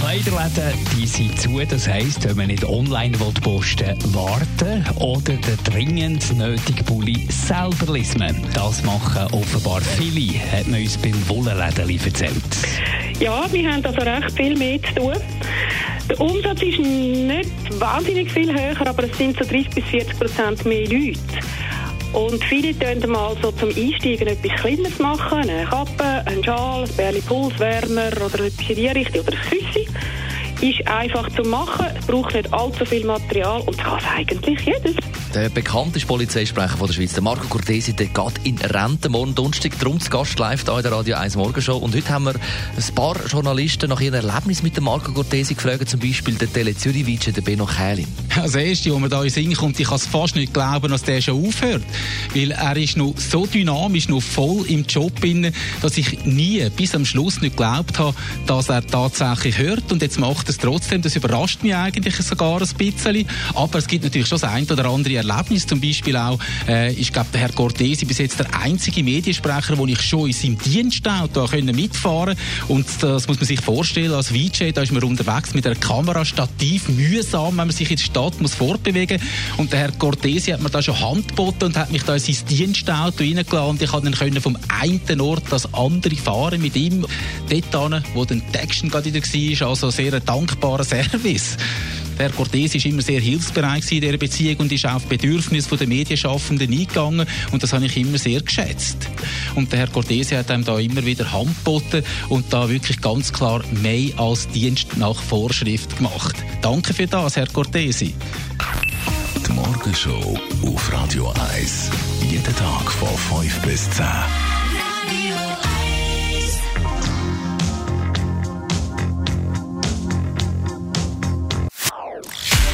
Kleiderläden die sind zu. Das heisst, wenn man nicht online will posten warten oder den dringend nötigen Pulli selber lesen. Das machen offenbar viele, hat man uns beim Wollenläden erzählt. Ja, wir haben also recht viel mehr zu tun. Der Umsatz ist nicht wahnsinnig viel höher, aber es sind so 30 bis 40 Prozent mehr Leute. Und viele tun mal so zum Einsteigen etwas Kleines machen, eine Kappe, ein Schal, ein Bärli Pulswärmer oder etwas in die Richtung oder ein Küssi. Ist einfach zu machen, es braucht nicht allzu viel Material und kann eigentlich jedes. Der bekannteste Polizeisprecher von der Schweiz, der Marco Cortesi, der geht in Rente morgen Donnerstag. Darum zu Gast live hier in der Radio 1 Morgenshow. Und heute haben wir ein paar Journalisten nach ihrem Erlebnis mit dem Marco Cortesi gefragt, zum Beispiel der Tele zürich der Benno Kählin. Das Erste, was mir da in Sinn kommt, ich kann es fast nicht glauben, dass der schon aufhört. Weil er ist noch so dynamisch, noch voll im Job drin, dass ich nie bis am Schluss nicht geglaubt habe, dass er tatsächlich hört. Und jetzt macht er es trotzdem. Das überrascht mich eigentlich sogar ein bisschen. Aber es gibt natürlich schon das ein oder andere Erlebnis. Zum Beispiel auch, äh, ich glaube, der Herr Cortesi bis jetzt der einzige Mediensprecher, wo ich schon in seinem Dienstauto können mitfahren Und das muss man sich vorstellen, als VJ, da ist man unterwegs mit einer Kamera, Stativ, mühsam, wenn man sich in der Stadt muss fortbewegen Und der Herr Cortesi hat mir da schon Hand geboten und hat mich da in sein Dienstauto reingelassen und ich konnte dann vom einen Ort das andere fahren mit ihm. Dort hin, wo der Action gerade wieder war, also sehr ein dankbarer Service. Herr Cortesi ist immer sehr hilfsbereit in dieser Beziehung und ist auf Bedürfnisse der Medienschaffenden eingegangen und das habe ich immer sehr geschätzt. Und der Herr Cortesi hat einem da immer wieder Hand geboten und da wirklich ganz klar mehr als Dienst nach Vorschrift gemacht. Danke für das, Herr Cortesi. Die Morgenshow auf Radio 1. Jeden Tag von 5 bis 10.